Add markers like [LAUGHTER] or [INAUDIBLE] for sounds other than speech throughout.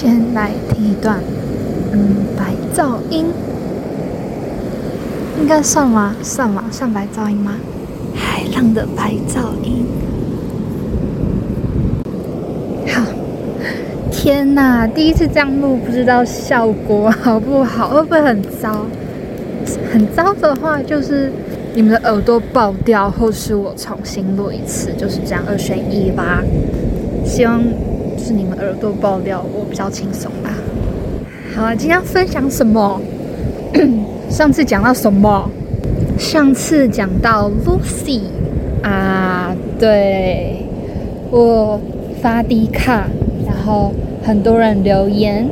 先来听一段，嗯，白噪音，应该算吗？算吗？算白噪音吗？海浪的白噪音。好，天哪！第一次这样录，不知道效果好不好，会不会很糟？很糟的话，就是你们的耳朵爆掉，或是我重新录一次，就是这样二选一吧。希望是你们耳朵爆掉，我比较轻松吧。好，今天要分享什么？[CLEARS THROAT] 上次讲到什么？上次讲到 Lucy 啊，对我发低卡，然后很多人留言，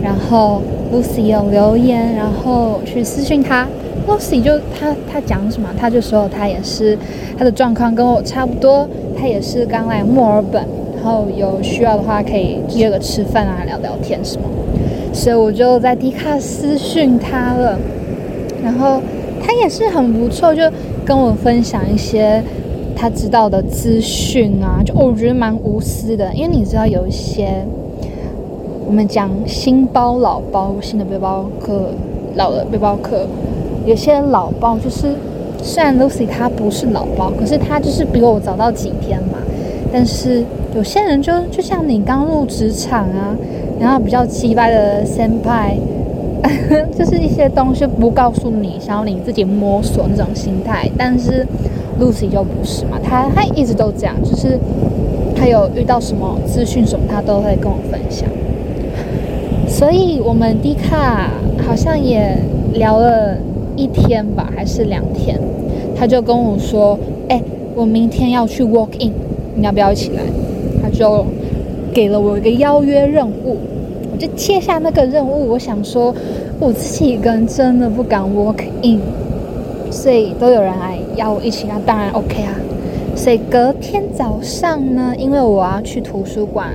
然后 Lucy 有留言，然后去私讯他。Lucy 就他他讲什么？他就说他也是他的状况跟我差不多，他也是刚来墨尔本，然后有需要的话可以约个吃饭啊，聊聊天什么。所以我就在迪卡私讯他了，然后他也是很不错，就跟我分享一些他知道的资讯啊，就我觉得蛮无私的，因为你知道有一些我们讲新包老包，新的背包客，老的背包客。有些老包就是，虽然 Lucy 她不是老包，可是她就是比我早到几天嘛。但是有些人就就像你刚入职场啊，然后比较鸡掰的先派，[LAUGHS] 就是一些东西不告诉你，想要你自己摸索那种心态。但是 Lucy 就不是嘛，她她一直都这样，就是她有遇到什么资讯什么，她都会跟我分享。所以我们 D 卡好像也聊了。一天吧，还是两天？他就跟我说：“哎，我明天要去 walk in，你要不要一起来？”就给了我一个邀约任务，我就接下那个任务。我想说，我自己一个人真的不敢 walk in，所以都有人来邀我一起，那当然 OK 啊。所以隔天早上呢，因为我要去图书馆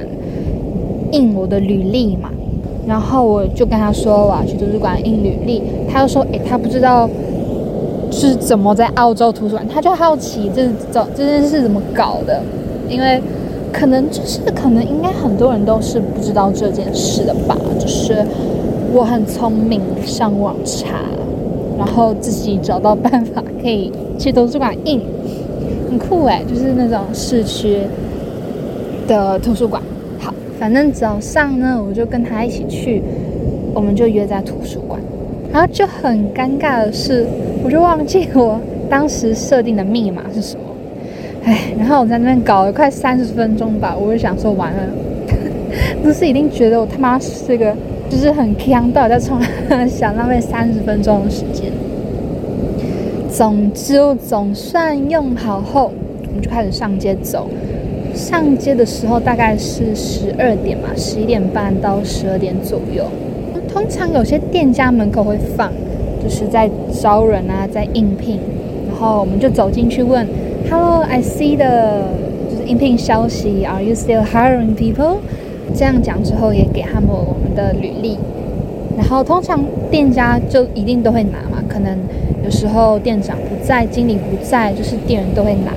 印我的履历嘛。然后我就跟他说我要去图书馆印履历，他就说，诶，他不知道是怎么在澳洲图书馆，他就好奇这这这件事怎么搞的，因为可能就是可能应该很多人都是不知道这件事的吧，就是我很聪明，上网查，然后自己找到办法可以去图书馆印，很酷诶，就是那种市区的图书馆。好反正早上呢，我就跟他一起去，我们就约在图书馆。然后就很尴尬的是，我就忘记我当时设定的密码是什么。哎，然后我在那边搞了快三十分钟吧，我就想说完了，不是一定觉得我他妈是个就是很强，到底在冲想浪费三十分钟的时间。总之，总算用好后，我们就开始上街走。上街的时候大概是十二点嘛，十一点半到十二点左右。通常有些店家门口会放，就是在招人啊，在应聘。然后我们就走进去问：“Hello，I see 的，就是应聘消息，Are you still hiring people？” 这样讲之后，也给他们我们的履历。然后通常店家就一定都会拿嘛，可能有时候店长不在，经理不在，就是店员都会拿。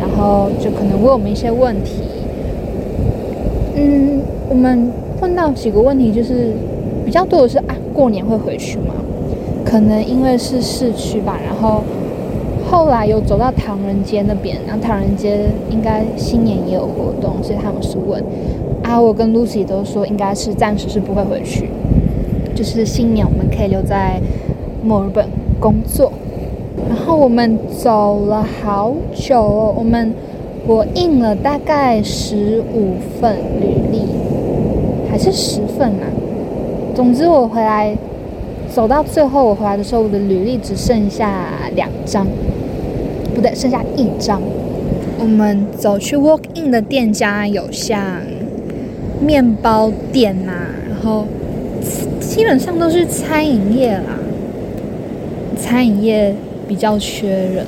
然后就可能问我们一些问题，嗯，我们问到几个问题，就是比较多的是啊，过年会回去吗？可能因为是市区吧，然后后来有走到唐人街那边，然后唐人街应该新年也有活动，所以他们是问啊，我跟 Lucy 都说应该是暂时是不会回去，就是新年我们可以留在墨尔本工作。然后我们走了好久，我们我印了大概十五份履历，还是十份啊？总之我回来走到最后，我回来的时候，我的履历只剩下两张，不对，剩下一张。我们走去 walk in 的店家有像面包店呐，然后基本上都是餐饮业啦，餐饮业。比较缺人，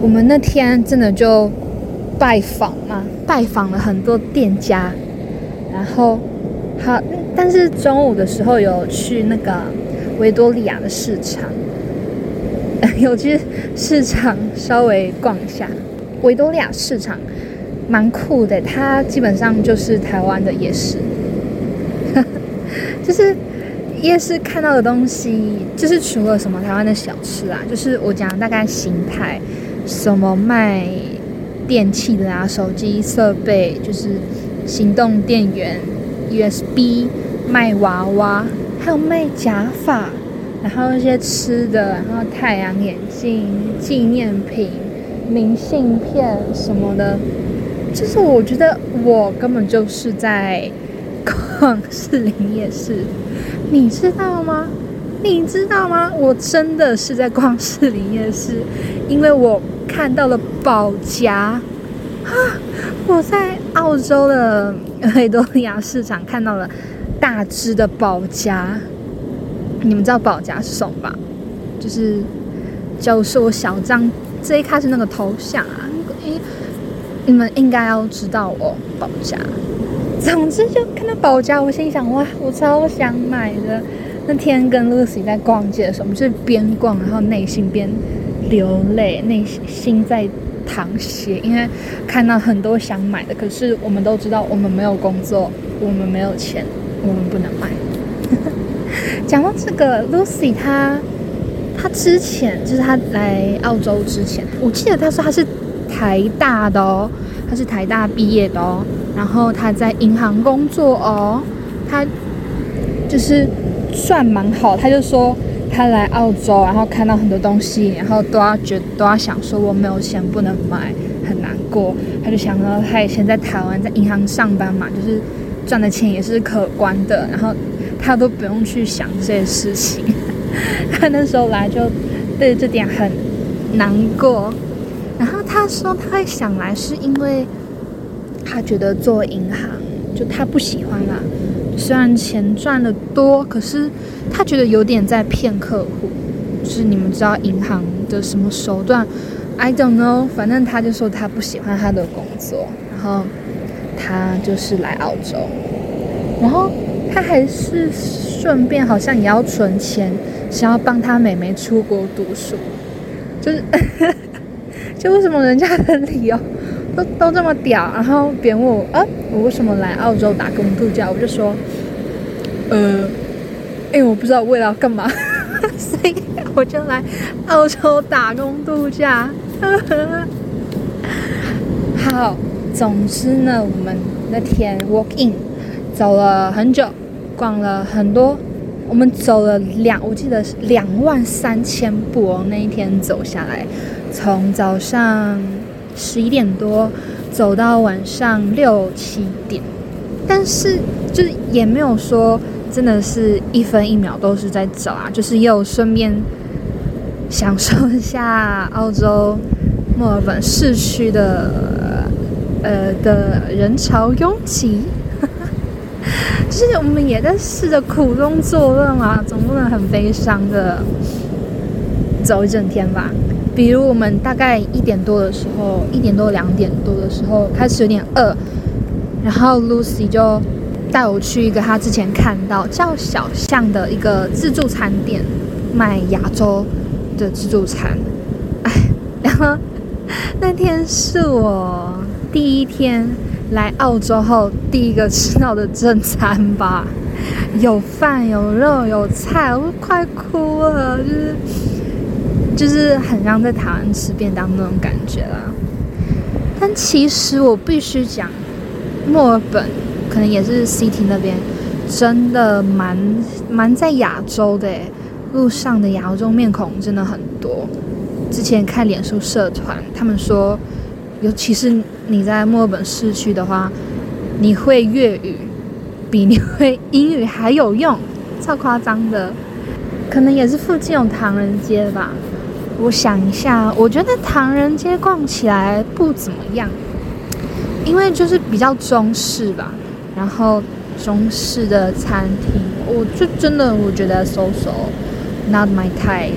我们那天真的就拜访嘛，拜访了很多店家，然后好，但是中午的时候有去那个维多利亚的市场，[LAUGHS] 有去市场稍微逛一下。维多利亚市场蛮酷的，它基本上就是台湾的夜市，[LAUGHS] 就是夜市看到的东西，就是除了什么台湾的小吃啊，就是我讲大概形态，什么卖电器的啊，手机设备，就是行动电源、USB，卖娃娃，还有卖假发，然后一些吃的，然后太阳眼镜、纪念品、明信片什么的。就是我觉得我根本就是在逛士林夜市，你知道吗？[LAUGHS] 你知道吗？我真的是在逛士林夜市，因为我看到了宝夹啊！[GASPS] 我在澳洲的维多利亚市场看到了大只的宝夹，你们知道保夹是什么吧？就是就是我小张这一开始那个头像啊，诶。你们应该要知道哦，保家。总之就看到保家，我心想哇，我超想买的。那天跟 Lucy 在逛街的时候，我们是边逛，然后内心边流泪，内心在淌血，因为看到很多想买的，可是我们都知道我们没有工作，我们没有钱，我们不能买。讲到这个，Lucy 她她之前就是她来澳洲之前，我记得她说她是。台大的哦，她是台大毕业的哦，然后她在银行工作哦，她就是算蛮好。她就说他来澳洲，然后看到很多东西，然后都要觉都要想说我没有钱不能买，很难过。他就想到他以前在台湾在银行上班嘛，就是赚的钱也是可观的，然后他都不用去想这些事情。[LAUGHS] 他那时候来就对这点很难过。然后他说他会想来，是因为他觉得做银行就他不喜欢啦。虽然钱赚的多，可是他觉得有点在骗客户。就是你们知道银行的什么手段？I don't know。反正他就说他不喜欢他的工作，然后他就是来澳洲，然后他还是顺便好像也要存钱，想要帮他妹妹出国读书，就是。[LAUGHS] 就为什么人家的理由都都这么屌？然后别人问我，啊，我为什么来澳洲打工度假？我就说，呃，因为我不知道未来要干嘛，[LAUGHS] 所以我就来澳洲打工度假。[LAUGHS] 好，总之呢，我们那天 walk in 走了很久，逛了很多，我们走了两，我记得是两万三千步哦，那一天走下来。从早上十一点多走到晚上六七点，但是就是也没有说真的是一分一秒都是在走啊，就是又顺便享受一下澳洲墨尔本市区的呃的人潮拥挤，[LAUGHS] 就是我们也在试着苦中作乐嘛，总不能很悲伤的走一整天吧。比如我们大概一点多的时候，一点多两点多的时候开始有点饿，然后 Lucy 就带我去一个他之前看到叫小巷的一个自助餐店，卖亚洲的自助餐。哎，[LAUGHS] 然后那天是我第一天来澳洲后第一个吃到的正餐吧，[LAUGHS] 有饭有肉有菜，我快哭了，就是。就是很像在台湾吃便当那种感觉啦，但其实我必须讲，墨尔本可能也是 City 那边，真的蛮蛮在亚洲的诶，路上的亚洲面孔真的很多。之前看脸书社团，他们说，尤其是你在墨尔本市区的话，你会粤语比你会英语还有用，超夸张的。可能也是附近有唐人街吧。我想一下，我觉得唐人街逛起来不怎么样，因为就是比较中式吧。然后中式的餐厅，我就真的我觉得 so so not my type。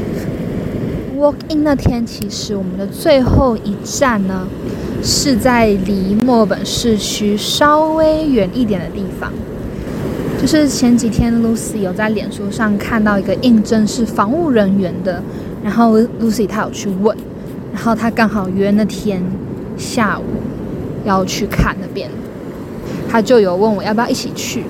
Walk in 那天，其实我们的最后一站呢，是在离墨尔本市区稍微远一点的地方。就是前几天 Lucy 有在脸书上看到一个应征是防务人员的。然后 Lucy 她有去问，然后她刚好约那天下午要去看那边，她就有问我要不要一起去。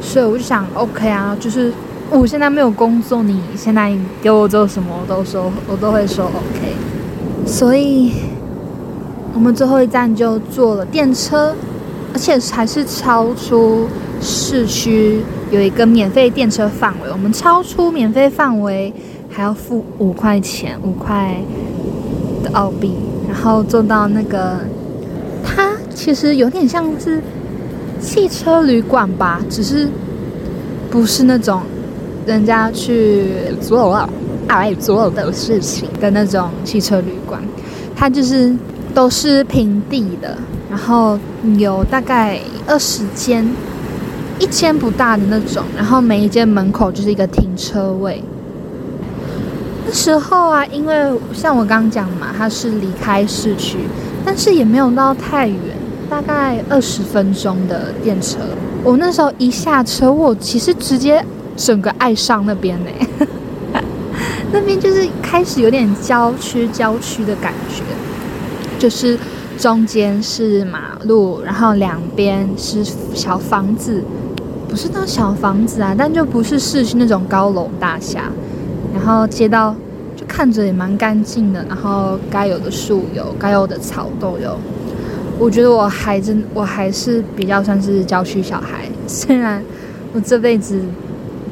所以我就想，OK 啊，就是我现在没有工作，你现在给我做什么，我都说，我都会说 OK。所以，我们最后一站就坐了电车，而且还是超出市区有一个免费电车范围，我们超出免费范围还要付五块钱，五块的澳币，然后坐到那个，它其实有点像是。汽车旅馆吧，只是不是那种人家去做爱做的事情的那种汽车旅馆，它就是都是平地的，然后有大概二十间，一间不大的那种，然后每一间门口就是一个停车位。那时候啊，因为像我刚讲嘛，它是离开市区，但是也没有到太远。大概二十分钟的电车，我那时候一下车，我其实直接整个爱上那边呢。[LAUGHS] 那边就是开始有点郊区郊区的感觉，就是中间是马路，然后两边是小房子，不是那种小房子啊，但就不是市区那种高楼大厦，然后街道就看着也蛮干净的，然后该有的树有，该有的草都有。我觉得我还真，我还是比较算是郊区小孩，虽然我这辈子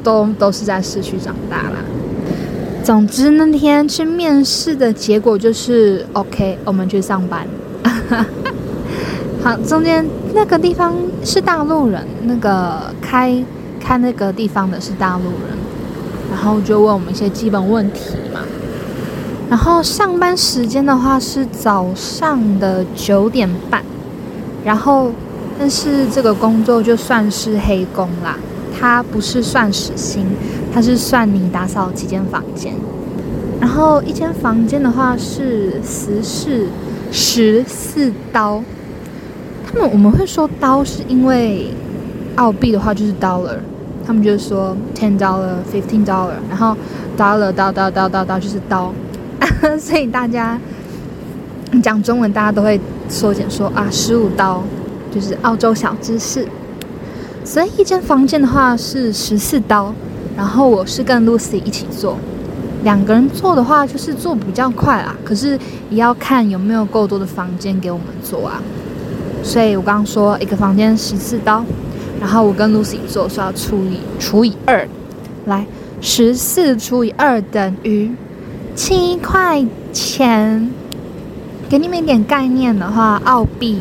都都是在市区长大啦。总之那天去面试的结果就是 OK，我们去上班。[LAUGHS] 好，中间那个地方是大陆人，那个开开那个地方的是大陆人，然后就问我们一些基本问题嘛。然后上班时间的话是早上的九点半，然后但是这个工作就算是黑工啦，它不是算时薪，它是算你打扫几间房间。然后一间房间的话是十四十四刀，他们我们会说刀是因为澳币的话就是 dollar，他们就是说 ten dollar fifteen dollar，然后 dollar 刀刀刀刀刀就是刀。[LAUGHS] 所以大家讲中文，大家都会缩减说啊，十五刀就是澳洲小知识。所以一间房间的话是十四刀，然后我是跟 Lucy 一起做，两个人做的话就是做比较快啦，可是也要看有没有够多的房间给我们做啊。所以我刚刚说一个房间十四刀，然后我跟 Lucy 做是要除以除以二，来十四除以二等于。七块钱，给你们一点概念的话，澳币，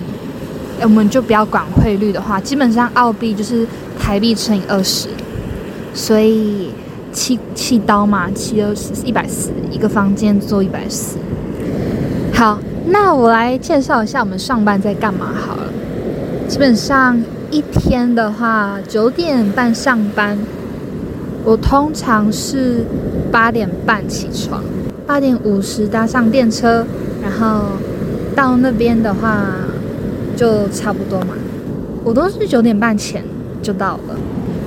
我们就不要管汇率的话，基本上澳币就是台币乘以二十，所以七七刀嘛，七二十一百四，一个房间做一百四。好，那我来介绍一下我们上班在干嘛好了。基本上一天的话，九点半上班，我通常是八点半起床。八点五十搭上电车，然后到那边的话就差不多嘛。我都是九点半前就到了。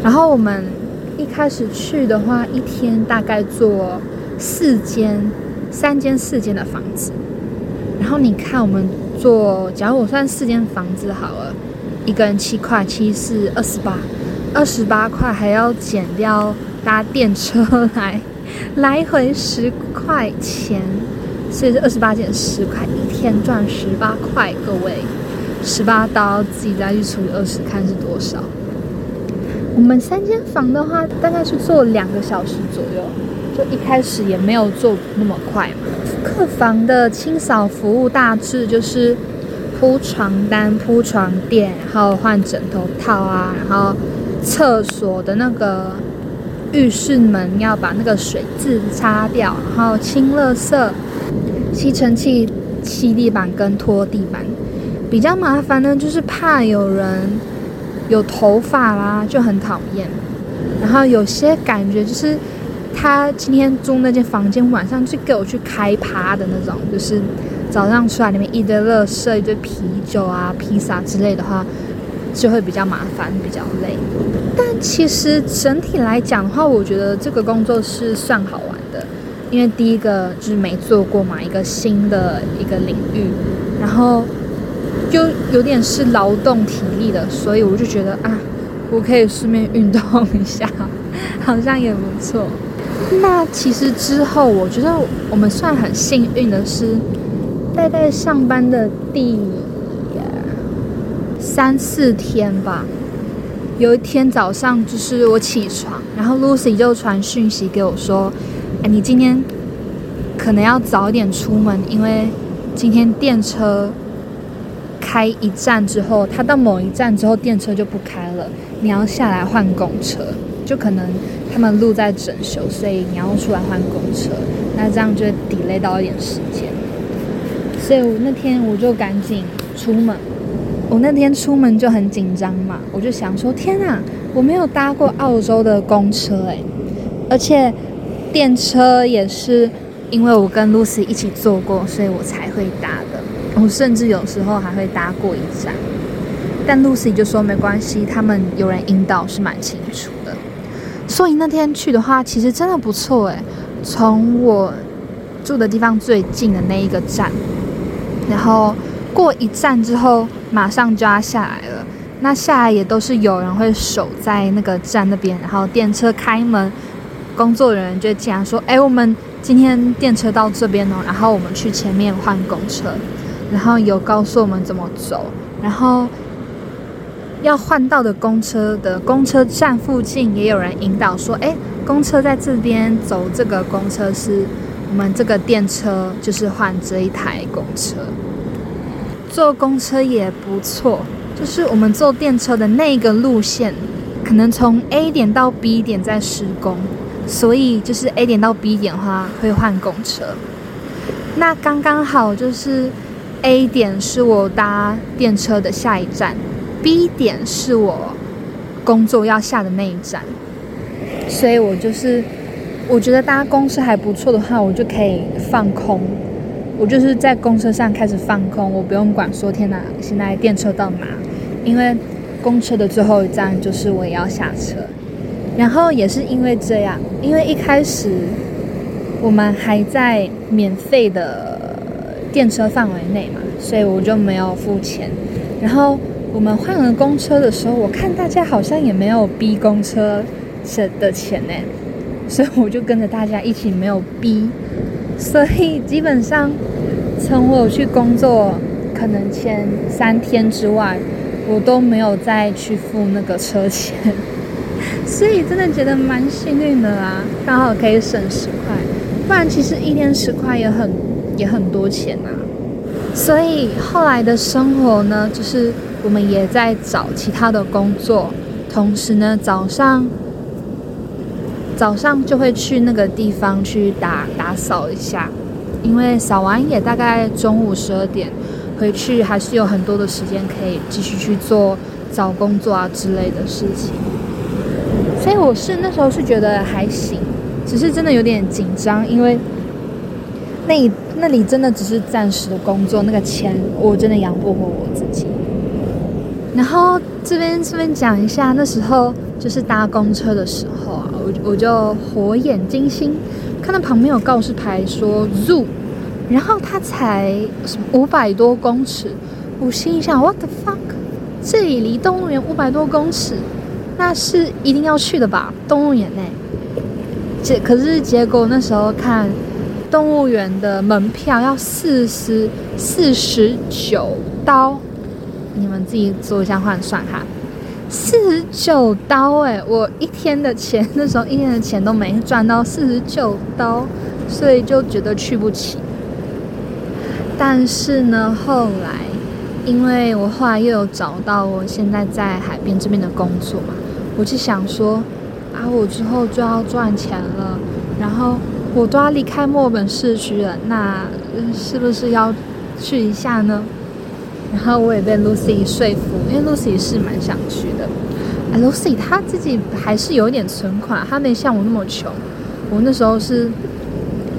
然后我们一开始去的话，一天大概做四间、三间、四间的房子。然后你看，我们做，假如我算四间房子好了，一个人七块，七四二十八，二十八块还要减掉搭电车来。[LAUGHS] 来回十块钱，所以是二十八减十块，一天赚十八块。各位，十八刀自己再去除以二十，看是多少。我们三间房的话，大概是做两个小时左右，就一开始也没有做那么快嘛。客房的清扫服务大致就是铺床单、铺床垫，然后换枕头套啊，然后厕所的那个。浴室门要把那个水渍擦掉，然后清垃圾、吸尘器、吸地板跟拖地板。比较麻烦呢，就是怕有人有头发啦，就很讨厌。然后有些感觉就是他今天租那间房间，晚上就给我去开趴的那种，就是早上出来里面一堆垃圾、一堆啤酒啊、披萨之类的话。就会比较麻烦，比较累。但其实整体来讲的话，我觉得这个工作是算好玩的，因为第一个就是没做过嘛，一个新的一个领域，然后就有点是劳动体力的，所以我就觉得啊，我可以顺便运动一下，[LAUGHS] 好像也不错。那其实之后，我觉得我们算很幸运的是，大概上班的第三四天吧。有一天早上，就是我起床，然后 Lucy 就传讯息给我说：“哎，你今天可能要早点出门，因为今天电车开一站之后，它到某一站之后，电车就不开了，你要下来换公车。就可能他们路在整修，所以你要出来换公车，那这样就 delay 到一点时间。所以我那天我就赶紧出门。”我那天出门就很紧张嘛，我就想说：天啊，我没有搭过澳洲的公车诶，而且电车也是因为我跟 Lucy 一起坐过，所以我才会搭的。我甚至有时候还会搭过一站，但 Lucy 就说没关系，他们有人引导是蛮清楚的。所以那天去的话，其实真的不错诶。从我住的地方最近的那一个站，然后过一站之后。马上就要下来了，那下来也都是有人会守在那个站那边，然后电车开门，工作人员就进来说：“哎，我们今天电车到这边哦，然后我们去前面换公车，然后有告诉我们怎么走，然后要换到的公车的公车站附近也有人引导说：哎，公车在这边走，这个公车是我们这个电车就是换这一台公车。”坐公车也不错，就是我们坐电车的那个路线，可能从 A 点到 B 点在施工，所以就是 A 点到 B 点的话会换公车。那刚刚好就是 A 点是我搭电车的下一站，B 点是我工作要下的那一站，所以我就是我觉得搭公车还不错的话，我就可以放空。我就是在公车上开始放空，我不用管说天哪，现在电车到哪？因为公车的最后一站就是我也要下车。然后也是因为这样，因为一开始我们还在免费的电车范围内嘛，所以我就没有付钱。然后我们换了公车的时候，我看大家好像也没有逼公车的钱呢，所以我就跟着大家一起没有逼。所以基本上，从我去工作可能前三天之外，我都没有再去付那个车钱，所以真的觉得蛮幸运的啦，刚好可以省十块，不然其实一天十块也很也很多钱呐。所以后来的生活呢，就是我们也在找其他的工作，同时呢早上。早上就会去那个地方去打打扫一下，因为扫完也大概中午十二点，回去还是有很多的时间可以继续去做找工作啊之类的事情。所以我是那时候是觉得还行，只是真的有点紧张，因为那一那里真的只是暂时的工作，那个钱我真的养不活我自己。然后这边顺便讲一下，那时候就是搭公车的时候啊。我我就火眼金睛，看到旁边有告示牌说 “zoo”，然后它才什么五百多公尺，我心想 “what the fuck”，这里离动物园五百多公尺，那是一定要去的吧？动物园呢？结可是结果那时候看动物园的门票要四十四十九刀，你们自己做一下换算哈。四十九刀哎，我一天的钱那时候一天的钱都没赚到四十九刀，所以就觉得去不起。但是呢，后来因为我后来又有找到我现在在海边这边的工作嘛，我就想说啊，我之后就要赚钱了，然后我都要离开墨尔本市区了，那是不是要去一下呢？然后我也被 Lucy 说服，因为 Lucy 是蛮想去的。，Lucy 她自己还是有点存款，她没像我那么穷。我那时候是，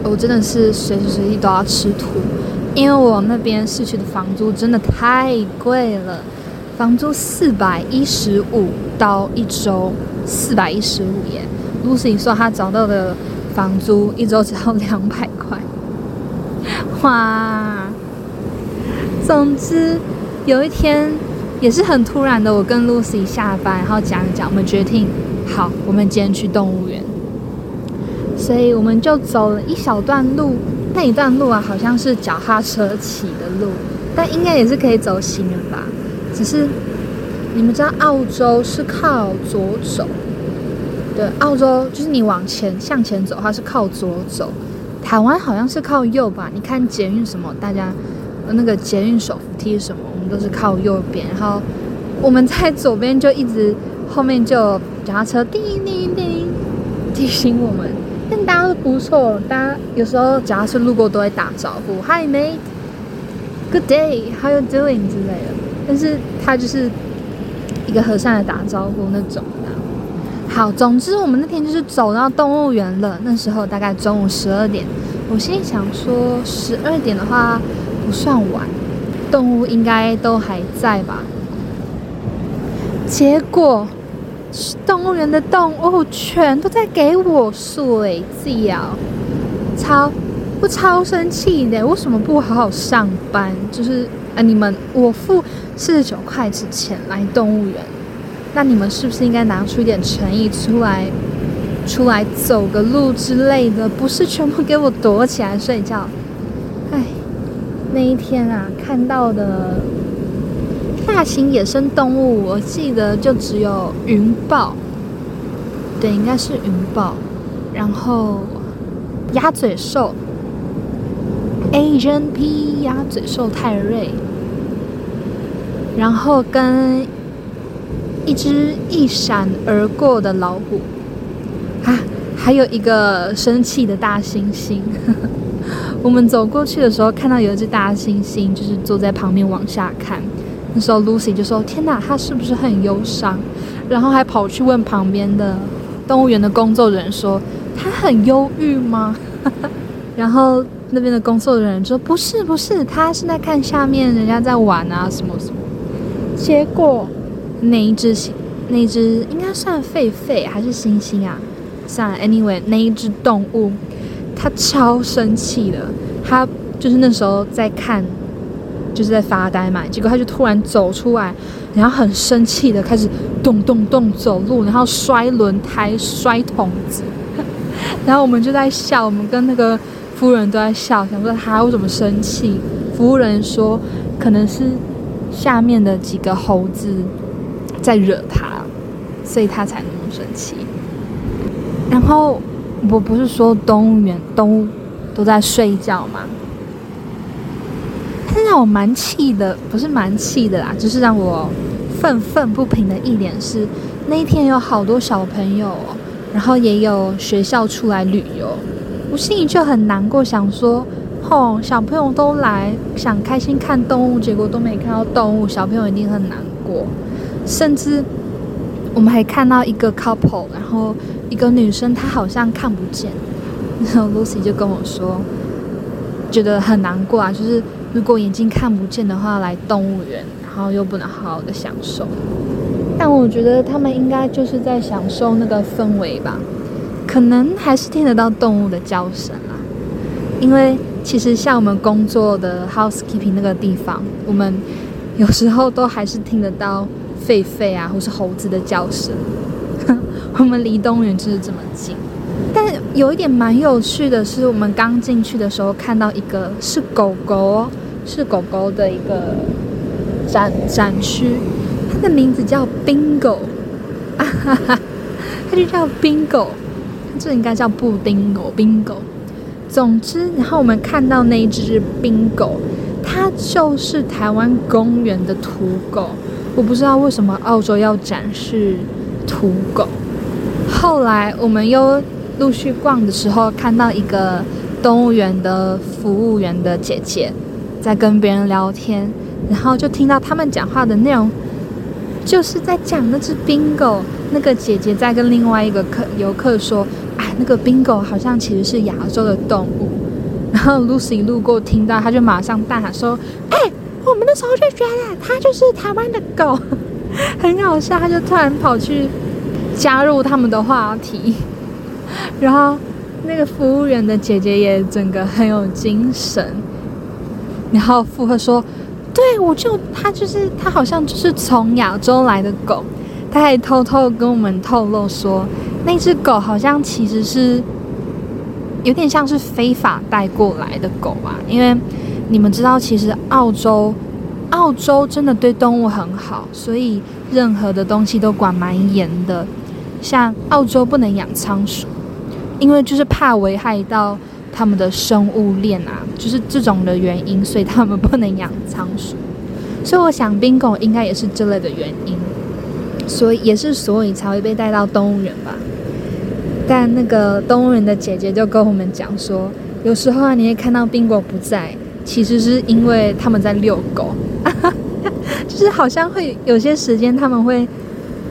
我真的是随时随地都要吃土，因为我那边市区的房租真的太贵了，房租四百一十五刀一周，四百一十五耶。Lucy 说她找到的房租一周只要两百块，[LAUGHS] 哇！总之，有一天也是很突然的，我跟 Lucy 下班，然后讲一讲，我们决定，好，我们今天去动物园。所以我们就走了一小段路，那一段路啊，好像是脚踏车骑的路，但应该也是可以走行人吧。只是你们知道，澳洲是靠左走，对，澳洲就是你往前向前走，它是靠左走。台湾好像是靠右吧？你看捷运什么，大家那个捷运手扶梯什么，我们都是靠右边。然后我们在左边就一直后面就脚踏车叮叮叮提醒我们。但大家都不错，大家有时候脚踏车路过都会打招呼，Hi mate，Good day，How you doing 之类的。但是他就是一个和善的打招呼那种。好，总之我们那天就是走到动物园了。那时候大概中午十二点，我心里想说，十二点的话不算晚，动物应该都还在吧。结果动物园的动物全都在给我睡觉，超不超生气的？为什么不好好上班？就是啊，你们我付四十九块之前来动物园。那你们是不是应该拿出一点诚意出来，出来走个路之类的？不是全部给我躲起来睡觉。哎，那一天啊，看到的大型野生动物，我记得就只有云豹，对，应该是云豹，然后鸭嘴兽，Asian P 鸭嘴兽泰瑞，然后跟。一只一闪而过的老虎，啊，还有一个生气的大猩猩。[LAUGHS] 我们走过去的时候，看到有一只大猩猩，就是坐在旁边往下看。那时候 Lucy 就说：“天哪，他是不是很忧伤？”然后还跑去问旁边的动物园的工作人员说：“他很忧郁吗？” [LAUGHS] 然后那边的工作人员说：“不是，不是，他是在看下面人家在玩啊，什么什么。”结果。那一只那一只应该算狒狒还是猩猩啊？算了，anyway，那一只动物，它超生气的。它就是那时候在看，就是在发呆嘛。结果它就突然走出来，然后很生气的开始咚咚咚走路，然后摔轮胎、摔桶子。[LAUGHS] 然后我们就在笑，我们跟那个夫人都在笑，想说他为什么生气。服务人说，可能是下面的几个猴子。在惹他，所以他才那么生气。然后我不是说动物园动物都在睡觉吗？但让我蛮气的，不是蛮气的啦，就是让我愤愤不平的一点是，那一天有好多小朋友，然后也有学校出来旅游，我心里就很难过，想说，吼，小朋友都来想开心看动物，结果都没看到动物，小朋友一定很难过。甚至我们还看到一个 couple，然后一个女生她好像看不见，然后 Lucy 就跟我说，觉得很难过啊，就是如果眼睛看不见的话，来动物园，然后又不能好好的享受。但我觉得他们应该就是在享受那个氛围吧，可能还是听得到动物的叫声啦。因为其实像我们工作的 housekeeping 那个地方，我们有时候都还是听得到。狒狒啊，或是猴子的叫声，[LAUGHS] 我们离动物园就是这么近。但有一点蛮有趣的是，我们刚进去的时候看到一个是狗狗，是狗狗的一个展展区，它的名字叫 Bingo，啊哈哈，[LAUGHS] 它就叫 Bingo，这应该叫布丁狗 Bingo。总之，然后我们看到那一只 Bingo，它就是台湾公园的土狗。我不知道为什么澳洲要展示土狗。后来我们又陆续逛的时候，看到一个动物园的服务员的姐姐在跟别人聊天，然后就听到他们讲话的内容，就是在讲那只冰狗。那个姐姐在跟另外一个客游客说：“哎，那个冰狗好像其实是亚洲的动物。”然后 Lucy 路过听到，他就马上大喊说：“哎！”们那时候就觉得它就是台湾的狗，[LAUGHS] 很好笑。他就突然跑去加入他们的话题，然后那个服务员的姐姐也整个很有精神，然后附和说：“对，我就它就是它好像就是从亚洲来的狗，他还偷偷跟我们透露说，那只狗好像其实是有点像是非法带过来的狗吧，因为你们知道，其实澳洲澳洲真的对动物很好，所以任何的东西都管蛮严的，像澳洲不能养仓鼠，因为就是怕危害到。他们的生物链啊，就是这种的原因，所以他们不能养仓鼠。所以我想冰狗应该也是这类的原因，所以也是所以才会被带到动物园吧。但那个动物园的姐姐就跟我们讲说，有时候啊，你会看到冰狗不在，其实是因为他们在遛狗，[LAUGHS] 就是好像会有些时间他们会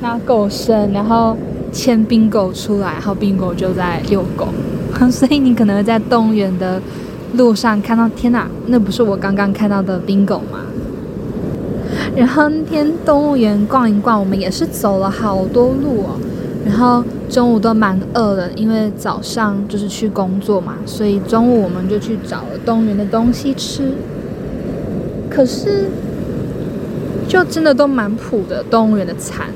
拿狗绳，然后牵冰狗出来，然后冰狗就在遛狗。[LAUGHS] 所以你可能在动物园的路上看到，天哪，那不是我刚刚看到的冰狗吗？然后那天动物园逛一逛，我们也是走了好多路哦。然后中午都蛮饿的，因为早上就是去工作嘛，所以中午我们就去找了动物园的东西吃。可是就真的都蛮普的，动物园的餐，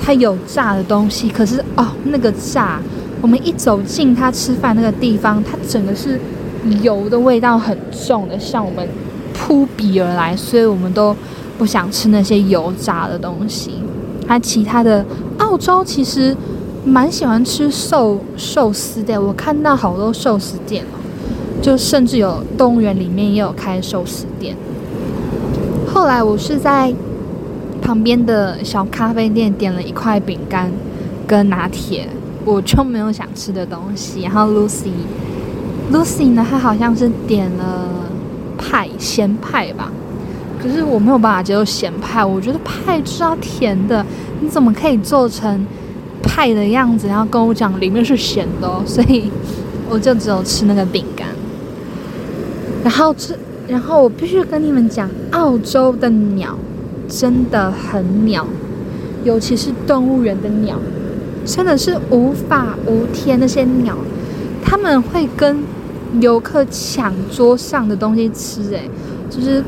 它有炸的东西，可是哦，那个炸。我们一走进他吃饭那个地方，它整个是油的味道很重的，向我们扑鼻而来，所以我们都不想吃那些油炸的东西。它其他的澳洲其实蛮喜欢吃寿寿司的，我看到好多寿司店哦，就甚至有动物园里面也有开寿司店。后来我是在旁边的小咖啡店点了一块饼干跟拿铁。我就没有想吃的东西，然后 Lucy，Lucy 呢，她好像是点了派咸派吧，可是我没有办法接受咸派，我觉得派就是要甜的，你怎么可以做成派的样子，然后跟我讲里面是咸的？[LAUGHS] 所以我就只有吃那个饼干。然后这，然后我必须跟你们讲，澳洲的鸟真的很鸟，尤其是动物园的鸟。真的是无法无天，那些鸟，他们会跟游客抢桌上的东西吃。诶，就是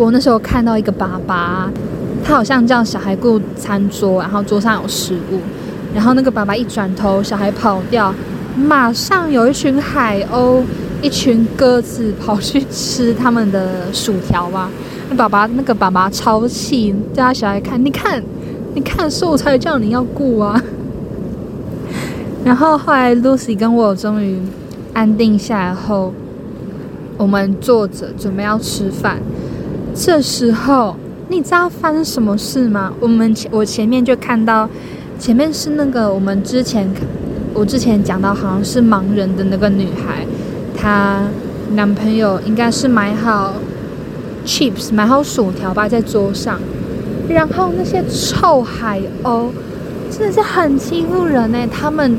我那时候看到一个爸爸，他好像叫小孩过餐桌，然后桌上有食物，然后那个爸爸一转头，小孩跑掉，马上有一群海鸥、一群鸽子跑去吃他们的薯条吧。那爸爸那个爸爸超气，叫他小孩看，你看，你看，所以我才叫你要顾啊。然后后来，Lucy 跟我终于安定下来后，我们坐着准备要吃饭。这时候，你知道发生什么事吗？我们前我前面就看到，前面是那个我们之前我之前讲到好像是盲人的那个女孩，她男朋友应该是买好 chips 买好薯条吧在桌上，然后那些臭海鸥。真的是很欺负人呢。他们，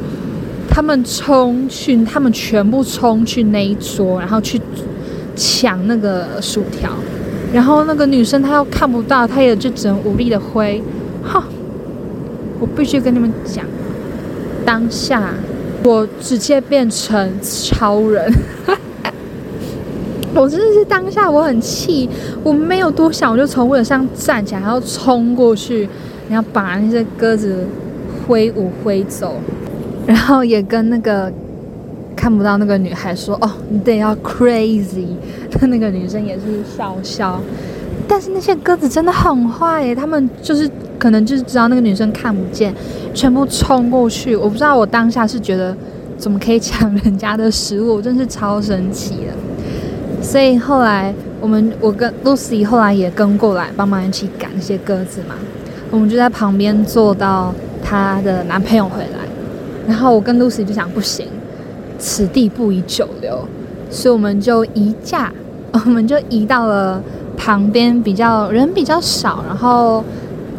他们冲去，他们全部冲去那一桌，然后去抢那个薯条，然后那个女生她又看不到，她也就只能无力的挥。哈，我必须跟你们讲，当下我直接变成超人，[LAUGHS] 我真的是当下我很气，我没有多想，我就从位子上站起来，然后冲过去，然后把那些鸽子。挥舞挥走，然后也跟那个看不到那个女孩说：“哦，你得要 crazy。” [LAUGHS] 那个女生也是笑笑。但是那些鸽子真的很坏耶，他们就是可能就是知道那个女生看不见，全部冲过去。我不知道我当下是觉得怎么可以抢人家的食物，真是超神奇的。所以后来我们我跟 Lucy 后来也跟过来帮忙一起赶那些鸽子嘛，我们就在旁边坐到。她的男朋友回来，然后我跟 Lucy 就想不行，此地不宜久留，所以我们就移驾，[LAUGHS] 我们就移到了旁边比较人比较少，然后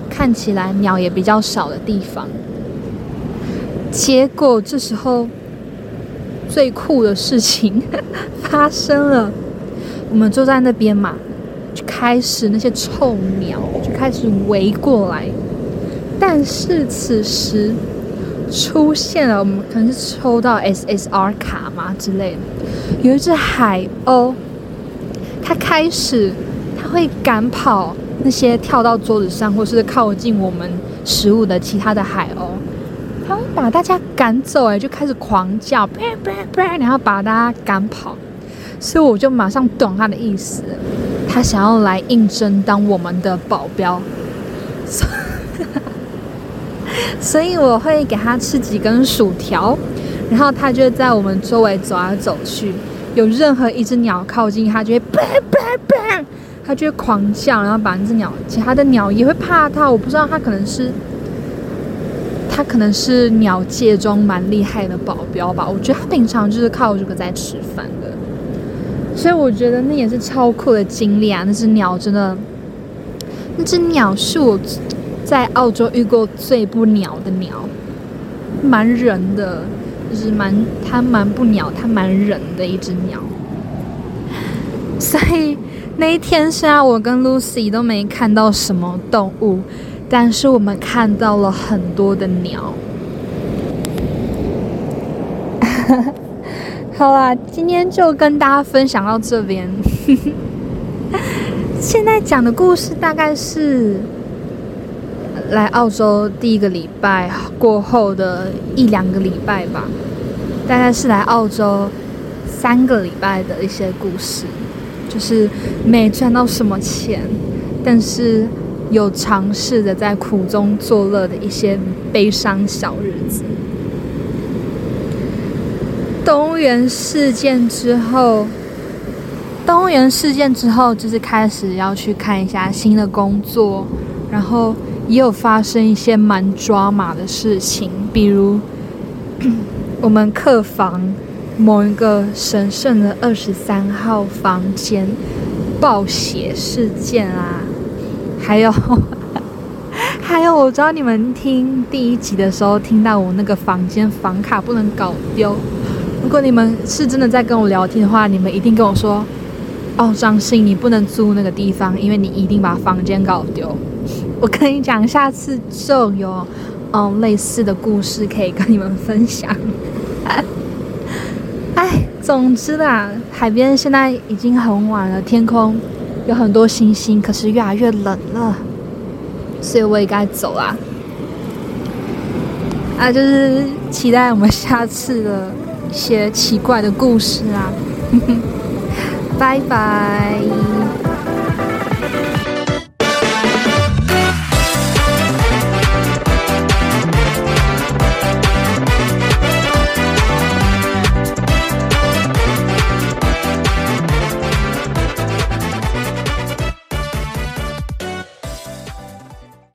看起来鸟也比较少的地方。结果这时候最酷的事情 [LAUGHS] 发生了，我们坐在那边嘛，就开始那些臭鸟就开始围过来。但是此时出现了，我们可能是抽到 SSR 卡嘛之类的。有一只海鸥，它开始，它会赶跑那些跳到桌子上或是靠近我们食物的其他的海鸥，它会把大家赶走，哎，就开始狂叫，然后把大家赶跑。所以我就马上懂他的意思，他想要来应征当我们的保镖，所以我会给他吃几根薯条，然后他就在我们周围走来走去，有任何一只鸟靠近，他就会叭叭叭，他就会狂叫，然后把那只鸟，其他的鸟也会怕他。我不知道他可能是，他可能是鸟界中蛮厉害的保镖吧。我觉得他平常就是靠这个在吃饭的。所以我觉得那也是超酷的经历啊！那只鸟真的，那只鸟是我在澳洲遇过最不鸟的鸟，蛮人的，就是蛮它蛮不鸟，它蛮人的一只鸟。所以那一天虽然我跟 Lucy 都没看到什么动物，但是我们看到了很多的鸟。[LAUGHS] 好啦，今天就跟大家分享到这边。[LAUGHS] 现在讲的故事大概是来澳洲第一个礼拜过后的一两个礼拜吧，大概是来澳洲三个礼拜的一些故事，就是没赚到什么钱，但是有尝试着在苦中作乐的一些悲伤小日子。动物园事件之后，动物园事件之后，就是开始要去看一下新的工作，然后也有发生一些蛮抓马的事情，比如 [CLEARS THROAT] 我们客房某一个神圣的二十三号房间暴血事件啊，还有 [LAUGHS] 还有，我知道你们听第一集的时候听到我那个房间房卡不能搞丢。如果你们是真的在跟我聊天的话，你们一定跟我说：“哦，张信，你不能租那个地方，因为你一定把房间搞丢。”我跟你讲，下次就有嗯类似的故事可以跟你们分享。[LAUGHS] 哎，总之啦，海边现在已经很晚了，天空有很多星星，可是越来越冷了，所以我也该走啦。啊，就是期待我们下次的。一些奇怪的故事啊，[LAUGHS] 拜拜。